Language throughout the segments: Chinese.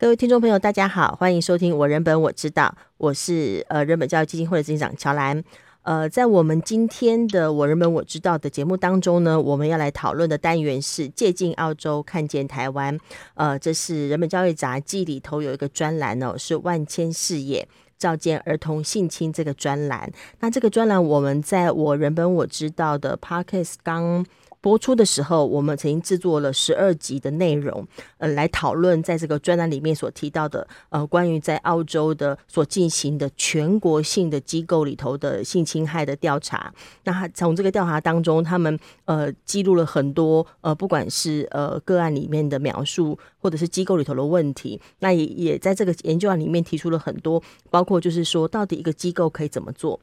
各位听众朋友，大家好，欢迎收听我人本我知道，我是呃人本教育基金会的执行长乔兰。呃，在我们今天的我人本我知道的节目当中呢，我们要来讨论的单元是借镜澳洲，看见台湾。呃，这是人本教育杂记里头有一个专栏哦，是万千视野照见儿童性侵这个专栏。那这个专栏我们在我人本我知道的 Podcast 刚。播出的时候，我们曾经制作了十二集的内容，呃，来讨论在这个专栏里面所提到的，呃，关于在澳洲的所进行的全国性的机构里头的性侵害的调查。那他从这个调查当中，他们呃记录了很多呃，不管是呃个案里面的描述，或者是机构里头的问题，那也也在这个研究案里面提出了很多，包括就是说，到底一个机构可以怎么做。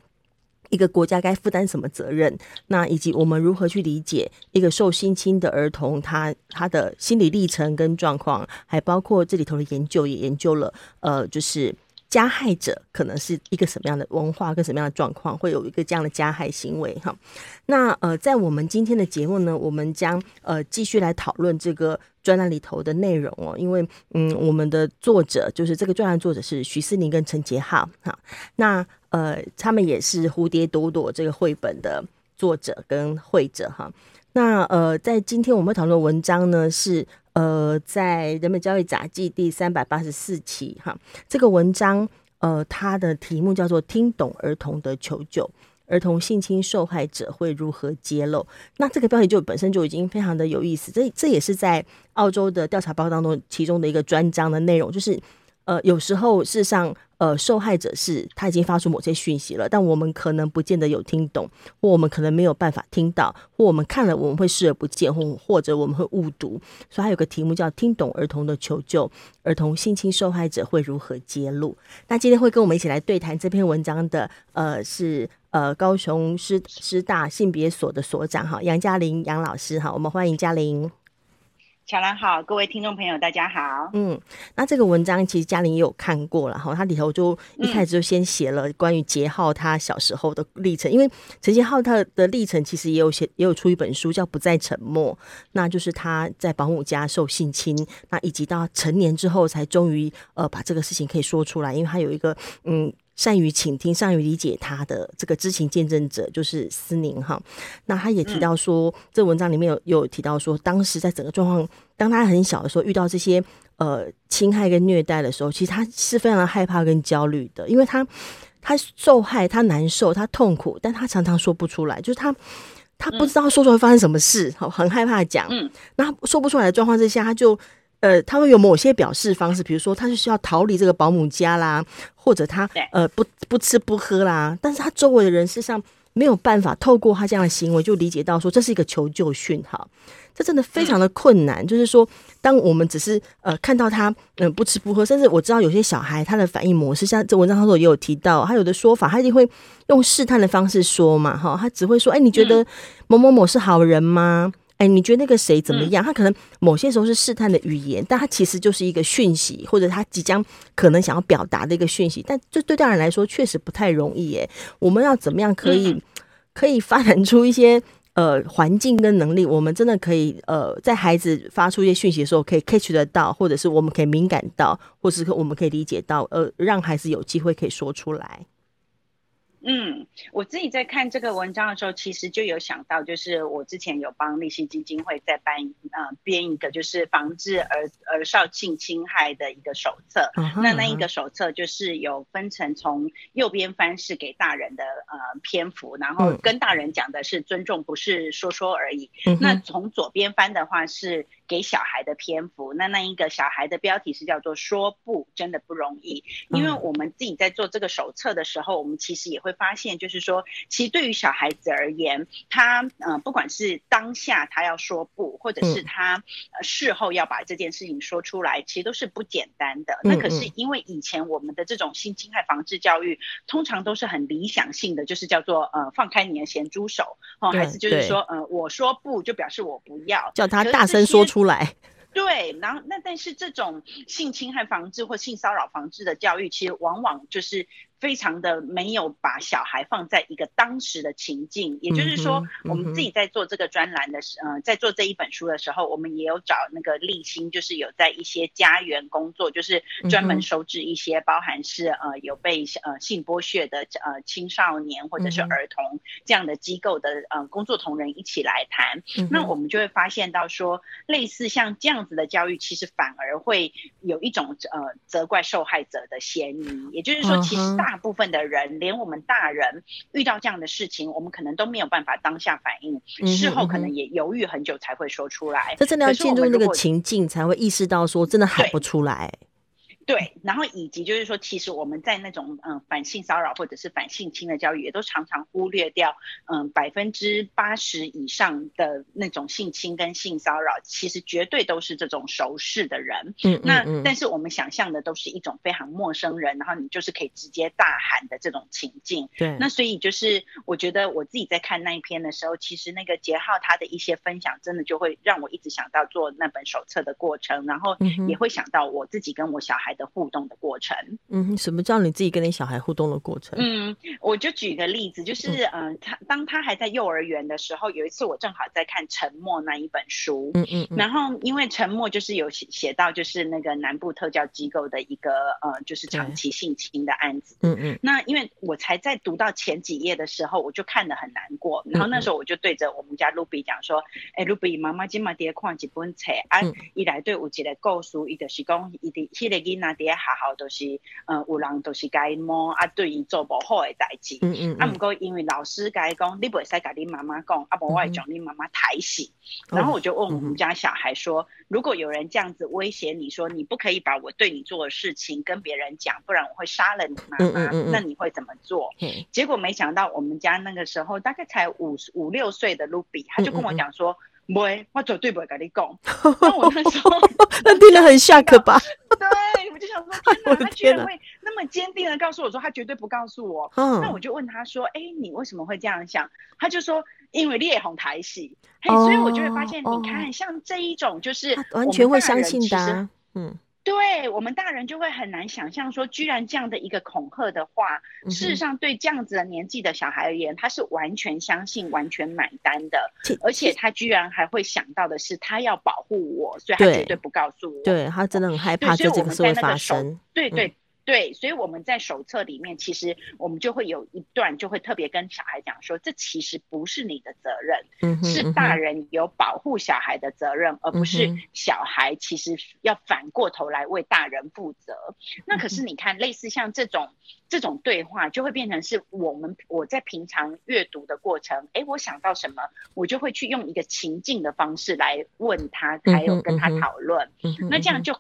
一个国家该负担什么责任？那以及我们如何去理解一个受性侵的儿童，他他的心理历程跟状况，还包括这里头的研究也研究了，呃，就是。加害者可能是一个什么样的文化跟什么样的状况，会有一个这样的加害行为哈？那呃，在我们今天的节目呢，我们将呃继续来讨论这个专栏里头的内容哦，因为嗯，我们的作者就是这个专栏作者是徐思宁跟陈杰浩哈，那呃，他们也是《蝴蝶朵朵》这个绘本的作者跟绘者哈。那呃，在今天我们讨论的文章呢是。呃，在人本教育杂记第三百八十四期哈，这个文章呃，它的题目叫做《听懂儿童的求救》，儿童性侵受害者会如何揭露？那这个标题就本身就已经非常的有意思，这这也是在澳洲的调查报告当中其中的一个专章的内容，就是呃，有时候事实上。呃，受害者是他已经发出某些讯息了，但我们可能不见得有听懂，或我们可能没有办法听到，或我们看了我们会视而不见，或或者我们会误读。所以还有个题目叫“听懂儿童的求救”，儿童性侵受害者会如何揭露？那今天会跟我们一起来对谈这篇文章的，呃，是呃高雄师师大性别所的所长哈杨嘉玲杨老师哈，我们欢迎嘉玲。乔兰好，各位听众朋友，大家好。嗯，那这个文章其实嘉玲也有看过了哈，它里头就一开始就先写了关于杰浩他小时候的历程，因为陈杰浩他的历程其实也有写，也有出一本书叫《不再沉默》，那就是他在保姆家受性侵，那以及到成年之后才终于呃把这个事情可以说出来，因为他有一个嗯。善于倾听、善于理解他的这个知情见证者就是思宁哈。那他也提到说，嗯、这文章里面有有提到说，当时在整个状况，当他很小的时候遇到这些呃侵害跟虐待的时候，其实他是非常的害怕跟焦虑的，因为他他受害，他难受，他痛苦，但他常常说不出来，就是他他不知道说出来发生什么事，好，很害怕讲。嗯，那说不出来的状况之下，他就。呃，他会有某些表示方式，比如说他是需要逃离这个保姆家啦，或者他呃不不吃不喝啦，但是他周围的人事实上没有办法透过他这样的行为就理解到说这是一个求救讯号，这真的非常的困难。嗯、就是说，当我们只是呃看到他嗯、呃、不吃不喝，甚至我知道有些小孩他的反应模式，像这文章当中也有提到，他有的说法他一定会用试探的方式说嘛，哈，他只会说，哎，你觉得某某某是好人吗？哎，你觉得那个谁怎么样？他可能某些时候是试探的语言，但他其实就是一个讯息，或者他即将可能想要表达的一个讯息。但这对大人来说确实不太容易耶。我们要怎么样可以 可以发展出一些呃环境跟能力？我们真的可以呃在孩子发出一些讯息的时候，可以 catch 得到，或者是我们可以敏感到，或者是我们可以理解到，呃，让孩子有机会可以说出来。嗯，我自己在看这个文章的时候，其实就有想到，就是我之前有帮立信基金会在办呃编一个就是防治儿儿少性侵害的一个手册。Uh huh. 那那一个手册就是有分成从右边翻是给大人的呃篇幅，然后跟大人讲的是尊重，不是说说而已。Uh huh. 那从左边翻的话是给小孩的篇幅，那那一个小孩的标题是叫做说不，真的不容易。因为我们自己在做这个手册的时候，我们其实也会。发现就是说，其实对于小孩子而言，他呃，不管是当下他要说不，或者是他呃事后要把这件事情说出来，其实都是不简单的。那可是因为以前我们的这种性侵害防治教育，通常都是很理想性的，就是叫做呃放开你的咸猪手哦，还是就是说呃我说不就表示我不要，叫他大声说出出来。对，然后那但是这种性侵害防治或性骚扰防治的教育，其实往往就是非常的没有把小孩放在一个当时的情境，也就是说，我们自己在做这个专栏的时，呃，在做这一本书的时候，我们也有找那个立新，就是有在一些家园工作，就是专门收治一些包含是呃有被呃性剥削的呃青少年或者是儿童这样的机构的呃工作同仁一起来谈，那我们就会发现到说，类似像这样子的教育，其实反而会有一种呃责怪受害者的嫌疑，也就是说，其实大。大部分的人，连我们大人遇到这样的事情，我们可能都没有办法当下反应，事后可能也犹豫很久才会说出来。这真的要进入那个情境，才会意识到说，真的喊不出来。对，然后以及就是说，其实我们在那种嗯反性骚扰或者是反性侵的教育，也都常常忽略掉嗯百分之八十以上的那种性侵跟性骚扰，其实绝对都是这种熟识的人。嗯，嗯，嗯，那但是我们想象的都是一种非常陌生人，然后你就是可以直接大喊的这种情境。对，那所以就是我觉得我自己在看那一篇的时候，其实那个杰浩他的一些分享，真的就会让我一直想到做那本手册的过程，然后也会想到我自己跟我小孩的互动的过程，嗯，什么叫你自己跟你小孩互动的过程？嗯，我就举个例子，就是嗯、呃，他当他还在幼儿园的时候，有一次我正好在看《沉默》那一本书，嗯嗯，然后因为《沉默》就是有写写到就是那个南部特教机构的一个呃，就是长期性侵的案子，嗯嗯，那因为我才在读到前几页的时候，我就看得很难过，然后那时候我就对着我们家露比讲说，哎、嗯，露比妈妈今嘛爹看几本册啊，一来对我一个故事，伊就是讲伊的迄个囡仔爹。学校都是，呃，有人都是该摸啊，对于做不好的代志。嗯嗯。啊，不过因为老师该讲，你不会使跟你妈妈讲，啊，不我会将你妈妈抬死。然后我就问我们家小孩说，如果有人这样子威胁你说，你不可以把我对你做的事情跟别人讲，不然我会杀了你妈妈，那你会怎么做？结果没想到，我们家那个时候大概才五五六岁的卢比，他就跟我讲说。不会，我绝对不会跟你讲。那我那时候，那听得很吓可吧？对，我就想说，天 哪，他居然会那么坚定的告诉我说，他绝对不告诉我。嗯，那我就问他说，哎，你为什么会这样想？他就说，因为烈红台戏。嘿，所以我就会发现，你看，像这一种，就是完全会相信的。嗯。对我们大人就会很难想象说，居然这样的一个恐吓的话，事实上对这样子的年纪的小孩而言，他是完全相信、完全买单的，而且他居然还会想到的是，他要保护我，所以他绝对不告诉我。对，他真的很害怕这个事会发生。对对。对，所以我们在手册里面，其实我们就会有一段，就会特别跟小孩讲说，这其实不是你的责任，嗯、是大人有保护小孩的责任，嗯、而不是小孩其实要反过头来为大人负责。嗯、那可是你看，类似像这种这种对话，就会变成是我们我在平常阅读的过程，哎，我想到什么，我就会去用一个情境的方式来问他，还有跟他讨论，嗯、那这样就。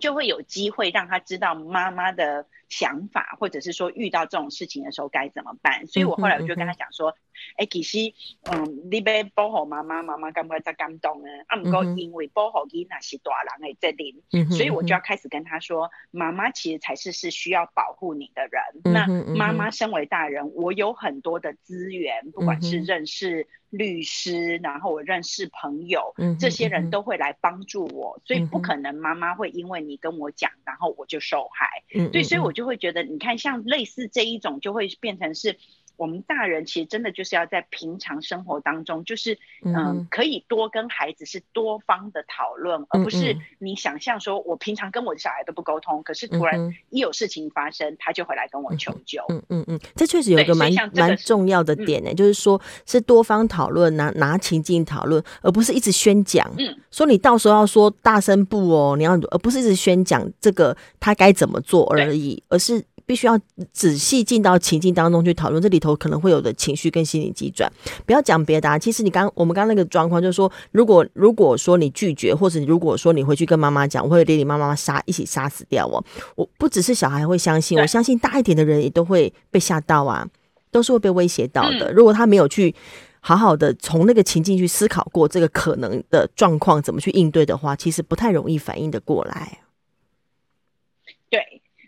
就会有机会让他知道妈妈的想法，或者是说遇到这种事情的时候该怎么办。所以我后来我就跟他讲说，哎、嗯，其实，嗯，你要保护妈妈，妈妈感觉才感动呢。啊，不过因为保护囡仔是大人的责任，嗯、所以我就要开始跟他说，妈妈其实才是是需要保护你的人。嗯、那妈妈身为大人，我有很多的资源，不管是认识。律师，然后我认识朋友，这些人都会来帮助我，所以不可能妈妈会因为你跟我讲，然后我就受害。对，所以我就会觉得，你看，像类似这一种，就会变成是。我们大人其实真的就是要在平常生活当中，就是嗯、呃，可以多跟孩子是多方的讨论，嗯、而不是你想象说，我平常跟我的小孩都不沟通，可是突然一有事情发生，他就回来跟我求救。嗯嗯嗯，这确实有一个蛮蛮重要的点呢，嗯、就是说是多方讨论，拿拿情境讨论，而不是一直宣讲。嗯，说你到时候要说大声不哦，你要而不是一直宣讲这个他该怎么做而已，而是。必须要仔细进到情境当中去讨论，这里头可能会有的情绪跟心理急转。不要讲别的啊，其实你刚我们刚刚那个状况就是说，如果如果说你拒绝，或者如果说你回去跟妈妈讲，我会连你妈妈杀一起杀死掉哦。我不只是小孩会相信，我相信大一点的人也都会被吓到啊，都是会被威胁到的。如果他没有去好好的从那个情境去思考过这个可能的状况怎么去应对的话，其实不太容易反应的过来。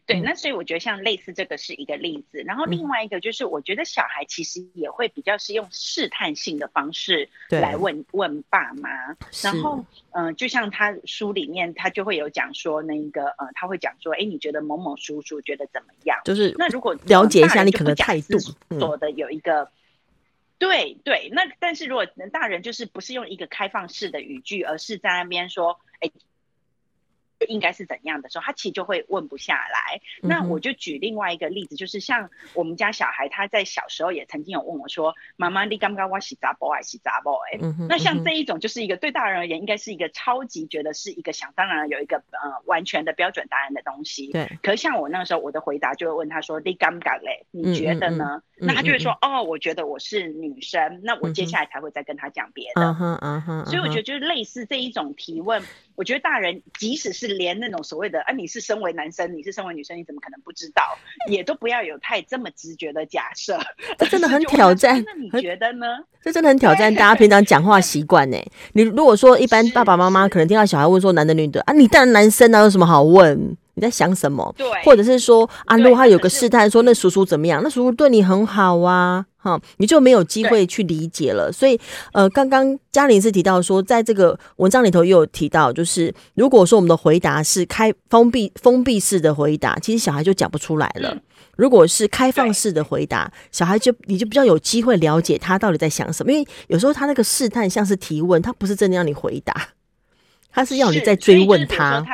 对。那所以我觉得像类似这个是一个例子，然后另外一个就是我觉得小孩其实也会比较是用试探性的方式来问问爸妈，然后嗯、呃，就像他书里面他就会有讲说那个呃，他会讲说，哎，你觉得某某叔叔觉得怎么样？就是那如果了解一下你可能态度，做的有一个。嗯对对，那但是如果大人就是不是用一个开放式的语句，而是在那边说，哎。应该是怎样的时候，他其实就会问不下来。那我就举另外一个例子，就是像我们家小孩，他在小时候也曾经有问我说：“妈妈，你刚刚我洗杂不？还洗杂不？”哎，那像这一种，就是一个对大人而言，应该是一个超级觉得是一个想当然有一个呃完全的标准答案的东西。对。可是像我那个时候，我的回答就会问他说：“你刚刚嘞？你觉得呢？”那他就会说：“哦，我觉得我是女生。”那我接下来才会再跟他讲别的。所以我觉得就是类似这一种提问。我觉得大人即使是连那种所谓的啊，你是身为男生，你是身为女生，你怎么可能不知道？也都不要有太这么直觉的假设。这真的 很挑战。那你觉得呢？这真的很挑战大家平常讲话习惯呢。你如果说一般爸爸妈妈可能听到小孩问说男的女的啊，你当然男生啊，有什么好问？你在想什么？对，或者是说啊，如果他有个试探说那叔叔怎么样？那叔叔对你很好啊。哈，你就没有机会去理解了。所以，呃，刚刚嘉玲是提到说，在这个文章里头也有提到，就是如果说我们的回答是开封闭封闭式的回答，其实小孩就讲不出来了。如果是开放式的回答，小孩就你就比较有机会了解他到底在想什么。因为有时候他那个试探像是提问，他不是真的让你回答，他是要你在追问他。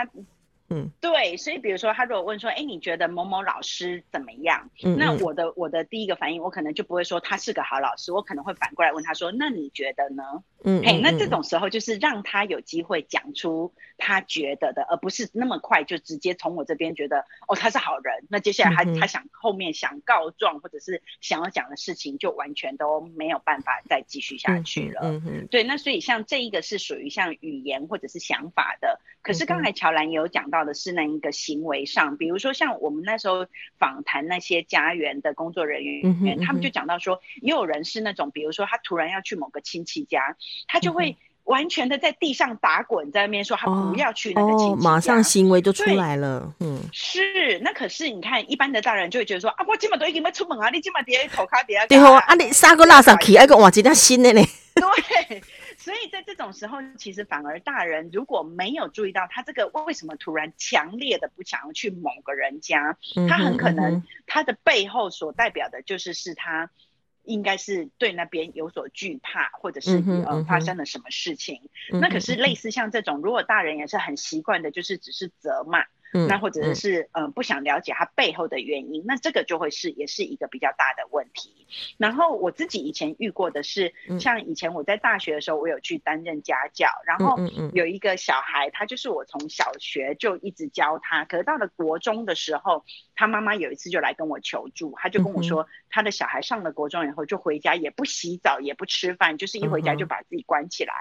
嗯，对，所以比如说他如果问说，哎，你觉得某某老师怎么样？嗯嗯，那我的我的第一个反应，我可能就不会说他是个好老师，我可能会反过来问他说，那你觉得呢？嗯，嘿，那这种时候就是让他有机会讲出他觉得的，而不是那么快就直接从我这边觉得哦他是好人，那接下来他他想后面想告状或者是想要讲的事情就完全都没有办法再继续下去了。嗯嗯，嗯，对，那所以像这一个是属于像语言或者是想法的，可是刚才乔兰也有讲到。的是那一个行为上，比如说像我们那时候访谈那些家园的工作人员，他们就讲到说，也有人是那种，比如说他突然要去某个亲戚家，他就会完全的在地上打滚，在那边说他不要去那个亲戚家，哦哦，马上行为就出来了。嗯，是。那可是你看，一般的大人就会觉得说啊，我今晚都已经要出门啊，你今晚底下头卡底下，对哦，啊你三个拉萨去，还个哇，几条新的呢？对。所以在这种时候，其实反而大人如果没有注意到他这个为什么突然强烈的不想要去某个人家，他很可能他的背后所代表的就是是他应该是对那边有所惧怕，或者是呃发生了什么事情。那可是类似像这种，如果大人也是很习惯的，就是只是责骂。嗯，那或者是嗯、呃、不想了解他背后的原因，那这个就会是也是一个比较大的问题。然后我自己以前遇过的是，像以前我在大学的时候，我有去担任家教，然后有一个小孩，他就是我从小学就一直教他，可是到了国中的时候，他妈妈有一次就来跟我求助，他就跟我说，他的小孩上了国中以后就回家也不洗澡也不吃饭，就是一回家就把自己关起来。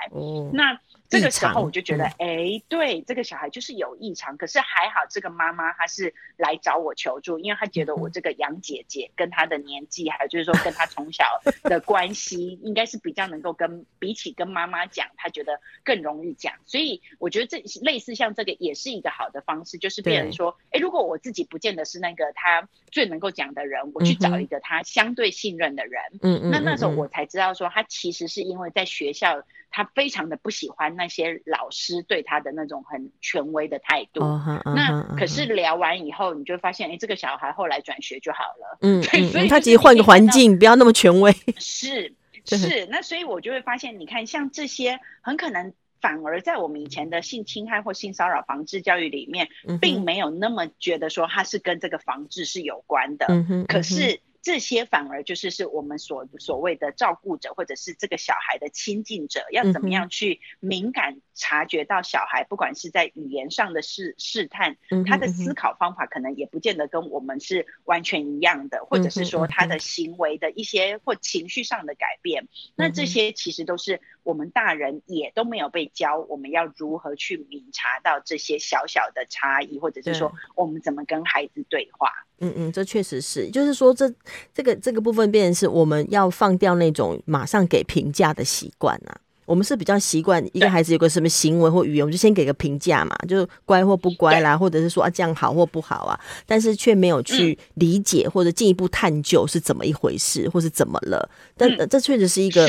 那这个时候我就觉得，哎，对，这个小孩就是有异常，可是还好。这个妈妈她是来找我求助，因为她觉得我这个杨姐姐跟她的年纪，还有就是说跟她从小的关系，应该是比较能够跟比起跟妈妈讲，她觉得更容易讲。所以我觉得这类似像这个也是一个好的方式，就是别人说，哎，如果我自己不见得是那个他最能够讲的人，我去找一个他相对信任的人。嗯嗯。那那时候我才知道说，他其实是因为在学校。他非常的不喜欢那些老师对他的那种很权威的态度。Uh uh uh. 那可是聊完以后，你就发现，哎、欸，这个小孩后来转学就好了。嗯，所以他其实换个环境，不要那么权威。是 是，那所以我就会发现，你看，像这些，很可能反而在我们以前的性侵害或性骚扰防治教育里面，并没有那么觉得说它是跟这个防治是有关的。嗯哼，可是。这些反而就是是我们所所谓的照顾者，或者是这个小孩的亲近者，要怎么样去敏感察觉到小孩，不管是在语言上的试试探，他的思考方法可能也不见得跟我们是完全一样的，或者是说他的行为的一些或情绪上的改变，那这些其实都是我们大人也都没有被教，我们要如何去敏察到这些小小的差异，或者是说我们怎么跟孩子对话。嗯嗯，这确实是，就是说这这个这个部分变成是我们要放掉那种马上给评价的习惯啊。我们是比较习惯一个孩子有个什么行为或语言，我们就先给个评价嘛，就乖或不乖啦，或者是说啊这样好或不好啊，但是却没有去理解或者进一步探究是怎么一回事，或是怎么了。但这确实是一个，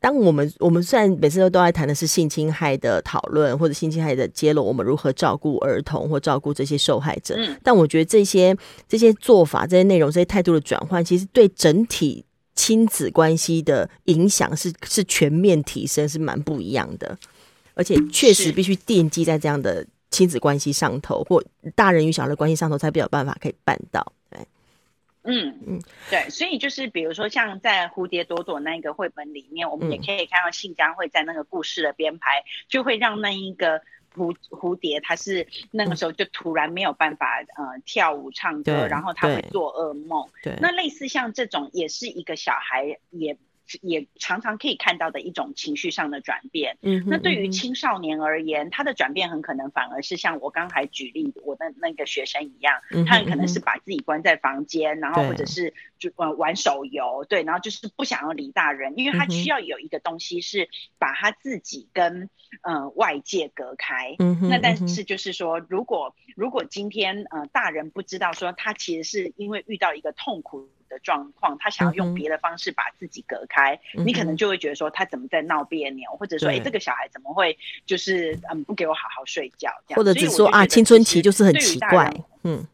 当我们我们虽然每次都都在谈的是性侵害的讨论或者性侵害的揭露，我们如何照顾儿童或照顾这些受害者，但我觉得这些这些做法、这些内容、这些态度的转换，其实对整体。亲子关系的影响是是全面提升，是蛮不一样的，而且确实必须奠基在这样的亲子关系上头，或大人与小孩的关系上头，才比较办法可以办到。对，嗯嗯，对，所以就是比如说像在蝴蝶朵朵那个绘本里面，我们也可以看到信江会在那个故事的编排，就会让那一个。蝴蝴蝶，它是那个时候就突然没有办法呃跳舞唱歌，然后他会做噩梦。对，那类似像这种，也是一个小孩也。也常常可以看到的一种情绪上的转变。嗯，那对于青少年而言，他的转变很可能反而是像我刚才举例我的那个学生一样，他很可能是把自己关在房间，然后或者是就呃玩手游，对，然后就是不想要理大人，因为他需要有一个东西是把他自己跟呃外界隔开。嗯，那但是就是说，如果如果今天呃大人不知道说他其实是因为遇到一个痛苦。的状况，他想要用别的方式把自己隔开，嗯，你可能就会觉得说他怎么在闹别扭，或者说哎、欸，这个小孩怎么会就是嗯不给我好好睡觉，这样，或者只说啊青春期就是很奇怪，嗯，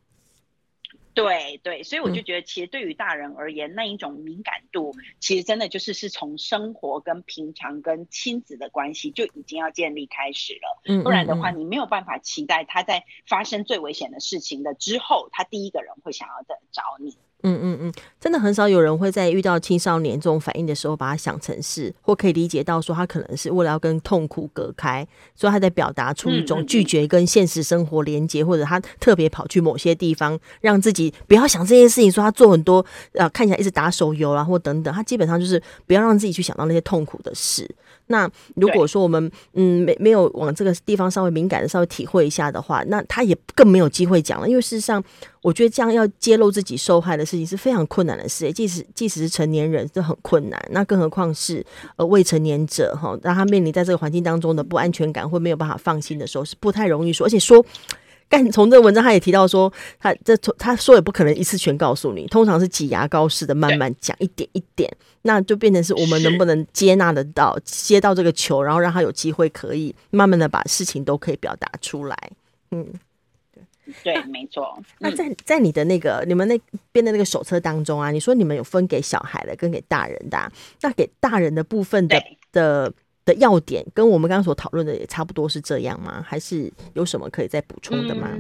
对对，所以我就觉得其实对于大人而言，嗯，那一种敏感度，其实真的就是是从生活跟平常跟亲子的关系就已经要建立开始了，嗯，不然的话你没有办法期待他在发生最危险的事情的之后，他第一个人会想要的找你。嗯嗯嗯，真的很少有人会在遇到青少年这种反应的时候，把它想成是或可以理解到说他可能是为了要跟痛苦隔开，所以他在表达出一种拒绝跟现实生活连接，或者他特别跑去某些地方，让自己不要想这些事情。说他做很多呃，看起来一直打手游啊，或等等，他基本上就是不要让自己去想到那些痛苦的事。那如果说我们嗯没没有往这个地方稍微敏感的稍微体会一下的话，那他也更没有机会讲了。因为事实上，我觉得这样要揭露自己受害的事情是非常困难的事，即使即使是成年人都很困难，那更何况是呃未成年者哈，让他面临在这个环境当中的不安全感或没有办法放心的时候，是不太容易说，而且说。但从这个文章，他也提到说，他这他说也不可能一次全告诉你，通常是挤牙膏似的慢慢讲一点一点，那就变成是我们能不能接纳得到接到这个球，然后让他有机会可以慢慢的把事情都可以表达出来。嗯，对对，没错。那在在你的那个你们那边的那个手册当中啊，你说你们有分给小孩的跟给大人的，啊，那给大人的部分的的。的要点跟我们刚刚所讨论的也差不多是这样吗？还是有什么可以再补充的吗？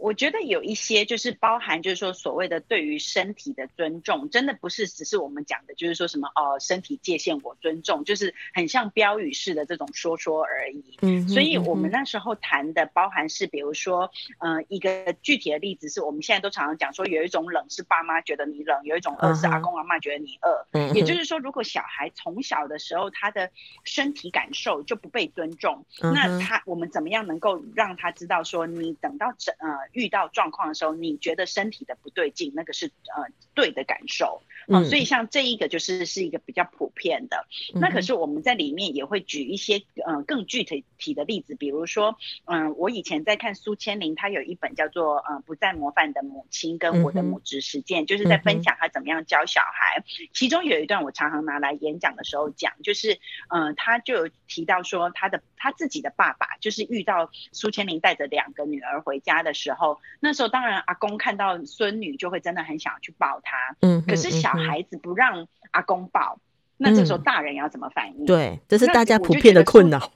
我觉得有一些就是包含，就是说所谓的对于身体的尊重，真的不是只是我们讲的，就是说什么哦，身体界限我尊重，就是很像标语式的这种说说而已。嗯，所以我们那时候谈的包含是，比如说，嗯，一个具体的例子是我们现在都常常讲说，有一种冷是爸妈觉得你冷，有一种饿是阿公阿妈觉得你饿。嗯，也就是说，如果小孩从小的时候他的身体感受就不被尊重，那他我们怎么样能够让他知道说，你等到整呃。遇到状况的时候，你觉得身体的不对劲，那个是呃对的感受。嗯，所以像这一个就是是一个比较普遍的。那可是我们在里面也会举一些呃更具体体的例子，比如说，嗯，我以前在看苏千灵，她有一本叫做呃不再模范的母亲跟我的母职实践，就是在分享她怎么样教小孩。其中有一段我常常拿来演讲的时候讲，就是嗯，她就有提到说她的她自己的爸爸，就是遇到苏千灵带着两个女儿回家的时候，那时候当然阿公看到孙女就会真的很想要去抱她，嗯，可是小。孩子不让阿公抱，那这时候大人要怎么反应？嗯、对，这是大家普遍的困扰。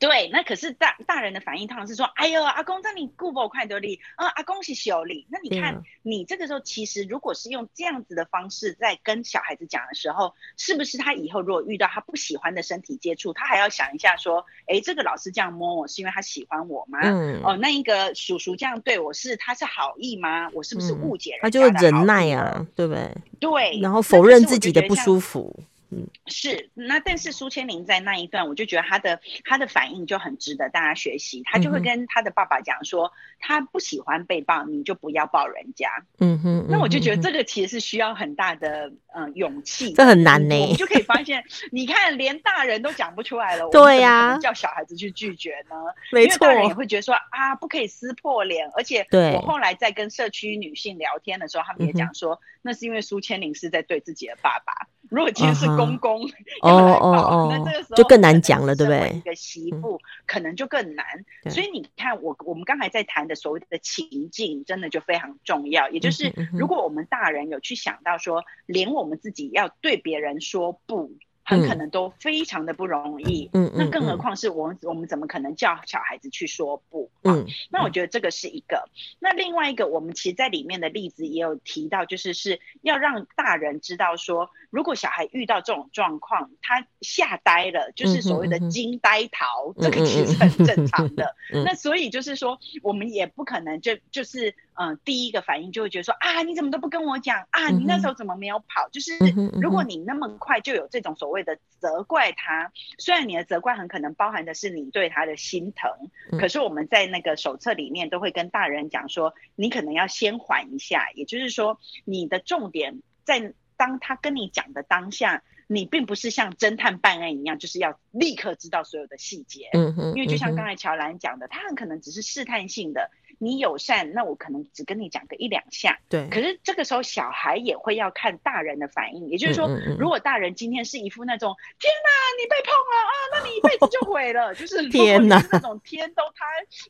对，那可是大大人的反应，通常是说：“哎呦，阿公，这你顾不快得力啊！阿公是小力。”那你看，你这个时候其实如果是用这样子的方式在跟小孩子讲的时候，是不是他以后如果遇到他不喜欢的身体接触，他还要想一下说：“哎，这个老师这样摸我是因为他喜欢我吗？嗯、哦，那一个叔叔这样对我是他是好意吗？我是不是误解了、嗯？”他就会忍耐啊，对不对？对，然后否认自己的不舒服。嗯，是。那但是苏千灵在那一段，我就觉得他的他的反应就很值得大家学习。他就会跟他的爸爸讲说，他不喜欢被抱，你就不要抱人家。嗯哼。那我就觉得这个其实是需要很大的嗯、呃、勇气，这很难呢。我就可以发现，你看连大人都讲不出来了，对呀，叫小孩子去拒绝呢？没错，因为大人也会觉得说啊，不可以撕破脸。而且我后来在跟社区女性聊天的时候，他们也讲说，那是因为苏千灵是在对自己的爸爸。如果今天是公公要来抱，哦，那这个时候就更难讲了，对不对？一个媳妇可能就更难。所以你看，我我们刚才在谈的所谓的情境，真的就非常重要。也就是，如果我们大人有去想到说，连我们自己要对别人说不。很可能都非常的不容易，嗯，那更何况是我们，我们怎么可能叫小孩子去说不？嗯，那我觉得这个是一个。那另外一个，我们其实在里面的例子也有提到，就是是要让大人知道说，如果小孩遇到这种状况，他吓呆了，就是所谓的惊呆逃，这个其实很正常的。那所以就是说，我们也不可能就就是。嗯，第一个反应就会觉得说啊，你怎么都不跟我讲啊？你那时候怎么没有跑？嗯、就是如果你那么快就有这种所谓的责怪他，虽然你的责怪很可能包含的是你对他的心疼，嗯、可是我们在那个手册里面都会跟大人讲说，你可能要先缓一下，也就是说，你的重点在当他跟你讲的当下，你并不是像侦探办案一样，就是要立刻知道所有的细节。嗯嗯，因为就像刚才乔兰讲的，他很可能只是试探性的。你友善，那我可能只跟你讲个一两下。对。可是这个时候，小孩也会要看大人的反应。也就是说，如果大人今天是一副那种“天哪，你被碰了啊，那你一辈子就毁了”，就是天哪，那种天都塌，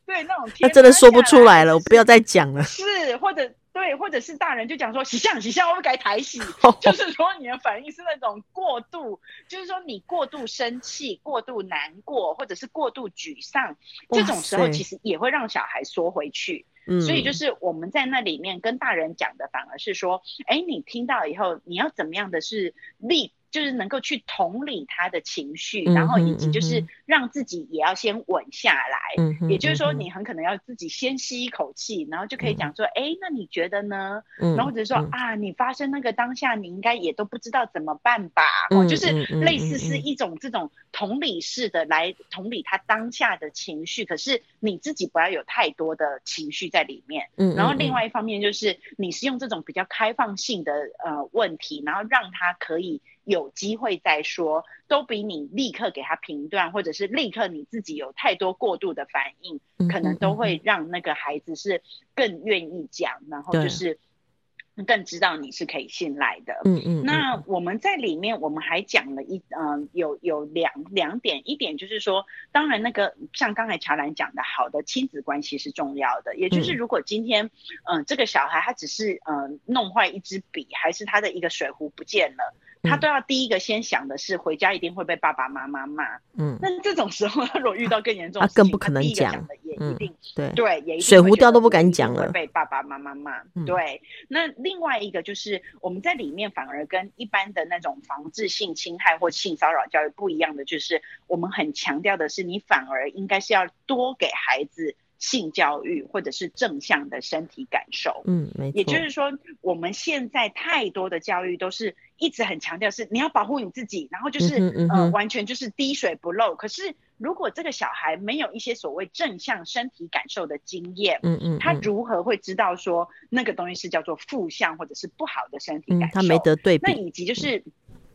对，那种天，他真的说不出来了，我不要再讲了。是，或者。对，或者是大人就讲说洗相洗相，我们改台洗，就是说你的反应是那种过度，就是说你过度生气、过度难过，或者是过度沮丧，这种时候其实也会让小孩缩回去。所以就是我们在那里面跟大人讲的，反而是说，哎，你听到以后，你要怎么样的是立。就是能够去同理他的情绪，然后以及就是让自己也要先稳下来。嗯，也就是说，你很可能要自己先吸一口气，然后就可以讲说，哎、嗯，那你觉得呢？嗯，然后或者说、嗯、啊，你发生那个当下，你应该也都不知道怎么办吧？哦、嗯，就是类似是一种这种同理式的来同理他当下的情绪，可是你自己不要有太多的情绪在里面。嗯，然后另外一方面就是你是用这种比较开放性的呃问题，然后让他可以。有机会再说，都比你立刻给他评断，或者是立刻你自己有太多过度的反应，可能都会让那个孩子是更愿意讲，然后就是更知道你是可以信赖的。嗯嗯。那我们在里面，我们还讲了一嗯，有有两两点，一点就是说，当然那个像刚才乔兰讲的，好的亲子关系是重要的，也就是如果今天嗯这个小孩他只是嗯弄坏一支笔，还是他的一个水壶不见了。他都要第一个先想的是回家一定会被爸爸妈妈骂，嗯，那这种时候他 如果遇到更严重的事情，他更不可能讲的，也一定对对，也一定水壶掉都不敢讲了，被爸爸妈妈骂。对，那另外一个就是我们在里面反而跟一般的那种防治性侵害或性骚扰教育不一样的，就是我们很强调的是，你反而应该是要多给孩子。性教育或者是正向的身体感受，嗯，没错。也就是说，我们现在太多的教育都是一直很强调是你要保护你自己，然后就是嗯嗯呃完全就是滴水不漏。可是如果这个小孩没有一些所谓正向身体感受的经验，嗯，嗯嗯，他如何会知道说那个东西是叫做负向或者是不好的身体感受？没得对比。那以及就是。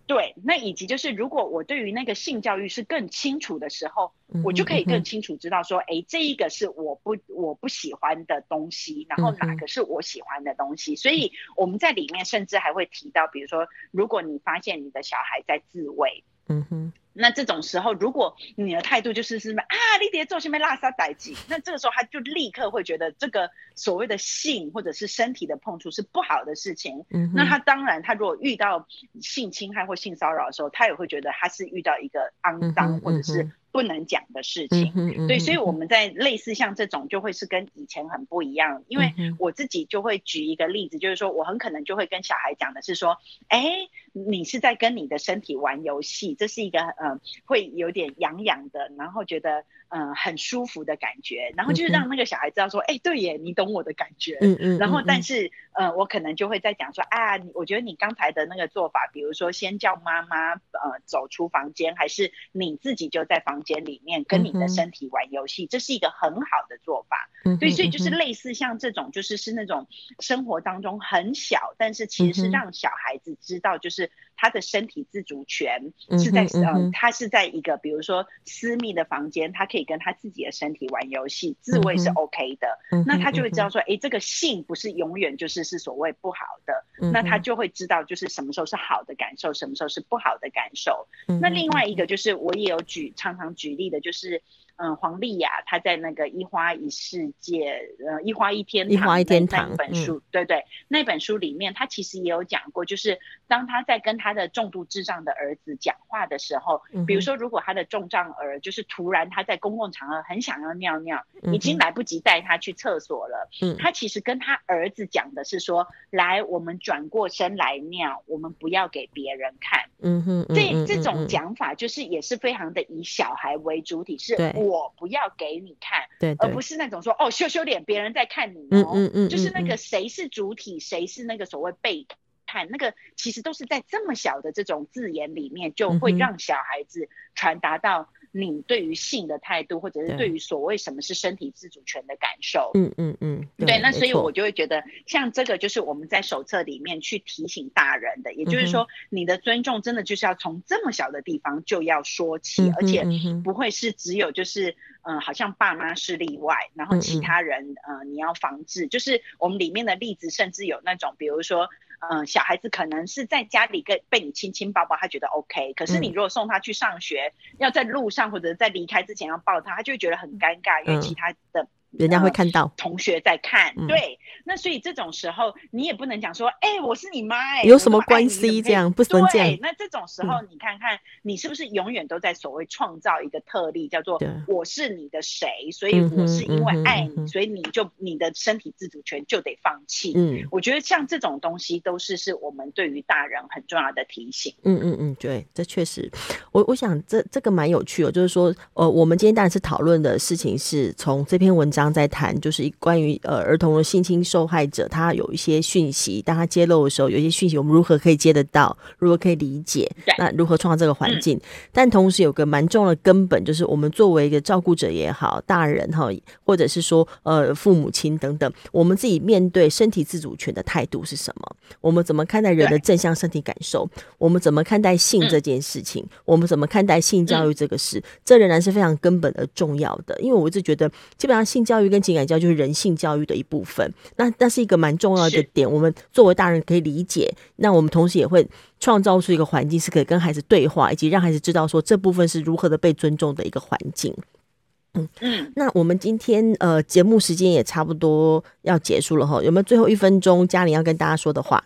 嗯对，那以及就是，如果我对于那个性教育是更清楚的时候，嗯、我就可以更清楚知道说，哎、嗯，这一个是我不我不喜欢的东西，然后哪个是我喜欢的东西。嗯、所以我们在里面甚至还会提到，比如说，如果你发现你的小孩在自慰，嗯哼。那这种时候，如果你的态度就是什么啊，你别做什么拉撒代志，那这个时候他就立刻会觉得这个所谓的性或者是身体的碰触是不好的事情。嗯，那他当然，他如果遇到性侵害或性骚扰的时候，他也会觉得他是遇到一个肮脏或者是。不能讲的事情，嗯嗯、对，所以我们在类似像这种就会是跟以前很不一样，因为我自己就会举一个例子，就是说我很可能就会跟小孩讲的是说，哎，你是在跟你的身体玩游戏，这是一个呃会有点痒痒的，然后觉得嗯、呃，很舒服的感觉，然后就是让那个小孩知道说，哎、嗯欸，对耶，你懂我的感觉，嗯嗯，然后但是，呃，我可能就会在讲说，啊，我觉得你刚才的那个做法，比如说先叫妈妈，呃，走出房间，还是你自己就在房间里面跟你的身体玩游戏，嗯、这是一个很好的做法，嗯，对，所以就是类似像这种，就是是那种生活当中很小，但是其实是让小孩子知道，就是。他的身体自主权是在嗯，嗯，他是在一个比如说私密的房间，他可以跟他自己的身体玩游戏，自慰是 OK 的，嗯。那他就会知道说，哎，这个性不是永远就是是所谓不好的，嗯。那他就会知道就是什么时候是好的感受，什么时候是不好的感受。嗯，那另外一个就是我也有举常常举例的，就是。嗯，黄丽雅她在那个一花一世界，呃，一花一天堂，一花一天堂那本书，嗯，对对，那本书里面，她其实也有讲过，就是当她在跟她的重度智障的儿子讲话的时候，嗯，比如说，如果她的重障儿就是突然他在公共场合很想要尿尿，嗯，已经来不及带他去厕所了，嗯，他其实跟她儿子讲的是说，来，我们转过身来尿，我们不要给别人看，嗯哼，这，嗯，这种讲法就是也是非常的以小孩为主体，是。我不要给你看，对，对，而不是那种说哦，羞羞脸，别人在看你哦，嗯嗯嗯，就是那个谁是主体，谁、嗯、是那个所谓被看，那个其实都是在这么小的这种字眼里面，就会让小孩子传达到。你对于性的态度，或者是对于所谓什么是身体自主权的感受，嗯嗯嗯，对，那所以我就会觉得，像这个就是我们在手册里面去提醒大人的，也就是说，你的尊重真的就是要从这么小的地方就要说起，嗯、而且不会是只有就是，嗯、呃，好像爸妈是例外，然后其他人，嗯、呃，你要防治，就是我们里面的例子，甚至有那种，比如说。嗯，小孩子可能是在家里跟被你亲亲抱抱，他觉得 OK。可是你如果送他去上学，嗯、要在路上或者在离开之前要抱他，他就会觉得很尴尬，因为其他的。人家会看到、呃、同学在看、嗯，对，那所以这种时候你也不能讲说，哎、欸，我是你妈、欸，哎，有什么关系？这样不能这样。那这种时候，你看看你是不是永远都在所谓创造一个特例，叫做我是你的谁，所以我是因为爱你，嗯、所以你就你的身体自主权就得放弃。嗯，我觉得像这种东西都是是我们对于大人很重要的提醒。嗯嗯嗯，对，这确实，我我想这这个蛮有趣的，就是说，呃，我们今天当然是讨论的事情是从这篇文章在谈，就是。关于呃儿童的性侵受害者，他有一些讯息，当他揭露的时候，有一些讯息，我们如何可以接得到？如何可以理解？那如何创造这个环境？嗯。但同时有个蛮重要的根本，就是我们作为一个照顾者也好，大人哈，或者是说呃父母亲等等，我们自己面对身体自主权的态度是什么？我们怎么看待人的正向身体感受？我们怎么看待性这件事情？我们怎么看待性教育这个事？这仍然是非常根本的重要的，因为我一直觉得，基本上性教育跟情感教育就是。人性教育的一部分，那那是一个蛮重要的点。我们作为大人可以理解，那我们同时也会创造出一个环境，是可以跟孩子对话，以及让孩子知道说这部分是如何的被尊重的一个环境。嗯嗯，那我们今天呃节目时间也差不多要结束了哈，有没有最后一分钟嘉玲要跟大家说的话？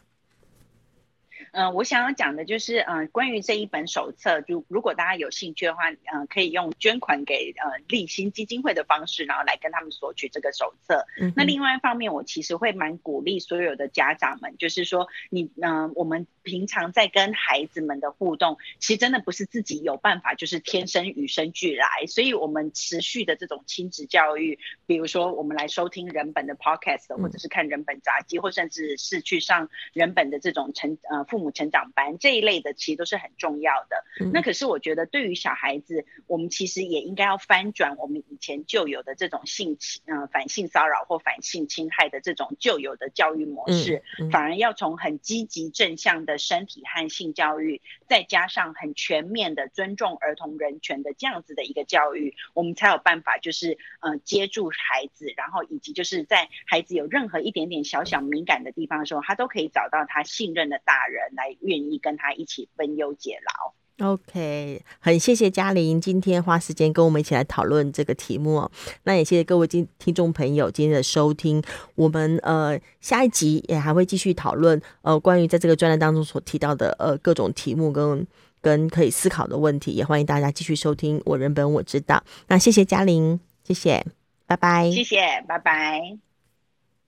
嗯、呃，我想要讲的就是，嗯、呃，关于这一本手册，就如果大家有兴趣的话，嗯、呃，可以用捐款给呃立新基金会的方式，然后来跟他们索取这个手册。嗯。那另外一方面，我其实会蛮鼓励所有的家长们，就是说你，嗯、呃，我们平常在跟孩子们的互动，其实真的不是自己有办法，就是天生与生俱来。所以，我们持续的这种亲子教育，比如说我们来收听人本的 podcast，或者是看人本杂记，或甚至是去上人本的这种成呃父。父母成长班这一类的，其实都是很重要的。嗯。那可是我觉得，对于小孩子，我们其实也应该要翻转我们以前旧有的这种性侵、呃反性骚扰或反性侵害的这种旧有的教育模式，嗯嗯、反而要从很积极正向的身体和性教育，再加上很全面的尊重儿童人权的这样子的一个教育，我们才有办法就是呃接住孩子，然后以及就是在孩子有任何一点点小小敏感的地方的时候，他都可以找到他信任的大人。来愿意跟他一起分忧解劳。OK，很谢谢嘉玲今天花时间跟我们一起来讨论这个题目。那也谢谢各位听听众朋友今天的收听。我们呃下一集也还会继续讨论呃关于在这个专栏当中所提到的呃各种题目跟跟可以思考的问题。也欢迎大家继续收听我人本我知道。那谢谢嘉玲，谢谢，拜拜。谢谢，拜拜。